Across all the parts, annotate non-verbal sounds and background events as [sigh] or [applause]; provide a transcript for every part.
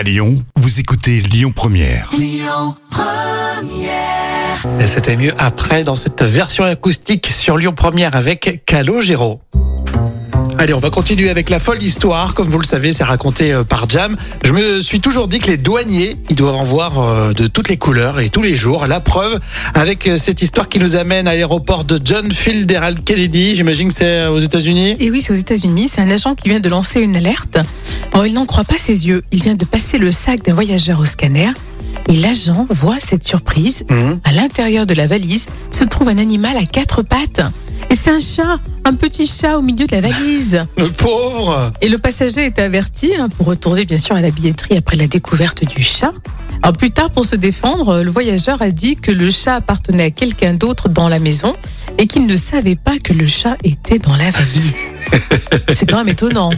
À Lyon, vous écoutez Lyon Première. Et c'était mieux après dans cette version acoustique sur Lyon Première avec Calogero. Allez, on va continuer avec la folle histoire. Comme vous le savez, c'est raconté euh, par Jam. Je me suis toujours dit que les douaniers, ils doivent en voir euh, de toutes les couleurs et tous les jours. La preuve avec euh, cette histoire qui nous amène à l'aéroport de John Fitzgerald Kennedy. J'imagine que c'est aux États-Unis? Et oui, c'est aux États-Unis. C'est un agent qui vient de lancer une alerte. Il n'en croit pas ses yeux. Il vient de passer le sac d'un voyageur au scanner. Et l'agent voit cette surprise. Mhm. À l'intérieur de la valise se trouve un animal à quatre pattes. Et c'est un chat, un petit chat au milieu de la valise. [laughs] Le pauvre. Et le passager est averti hein, pour retourner bien sûr à la billetterie après la découverte du chat. Alors plus tard, pour se défendre, le voyageur a dit que le chat appartenait à quelqu'un d'autre dans la maison et qu'il ne savait pas que le chat était dans la valise. [laughs] C'est quand même étonnant.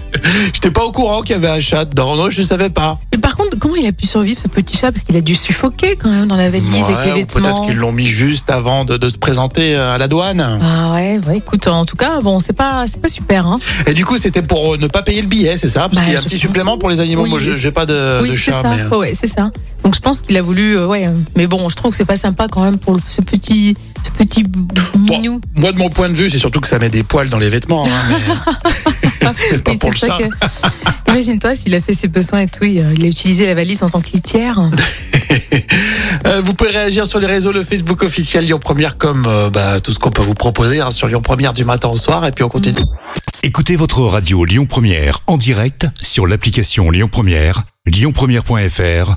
J'étais pas au courant qu'il y avait un chat dedans. Non, je ne savais pas. Et par contre, comment il a pu survivre ce petit chat? Parce qu'il a dû suffoquer quand même dans la valise Ouais, avec les vêtements. peut-être qu'ils l'ont mis juste avant de, de se présenter euh, à la douane. Ah ouais, ouais, écoute, en tout cas, bon, c'est pas, c'est pas super, hein. Et du coup, c'était pour euh, ne pas payer le billet, c'est ça? Parce Bah, qu'il y a un petit supplément pour les animaux. Oui, Moi, j'ai pas de, oui, de c'est chat, ça. mais. Ouais, ouais, c'est ça. Donc je pense qu'il a voulu, euh, ouais. Mais bon, je trouve que c'est pas sympa quand même pour le- ce petit, ce petit minou. Moi, de mon point de vue, c'est surtout que ça met des poils dans les vêtements. hein, mais [laughs] c'est pas Oui, pour le c'est ça chat. que- Imagine-toi s'il a fait ses besoins et tout, il euh, il a utilisé la valise en tant que litière. [laughs] Euh, vous pouvez réagir sur les réseaux, le Facebook officiel Lyon Première, comme euh, bah, tout ce qu'on peut vous proposer hein, sur Lyon Première du matin au soir. Et puis on continue. Écoutez votre radio Lyon Première en direct sur l'application Lyon Première, lyonpremière.fr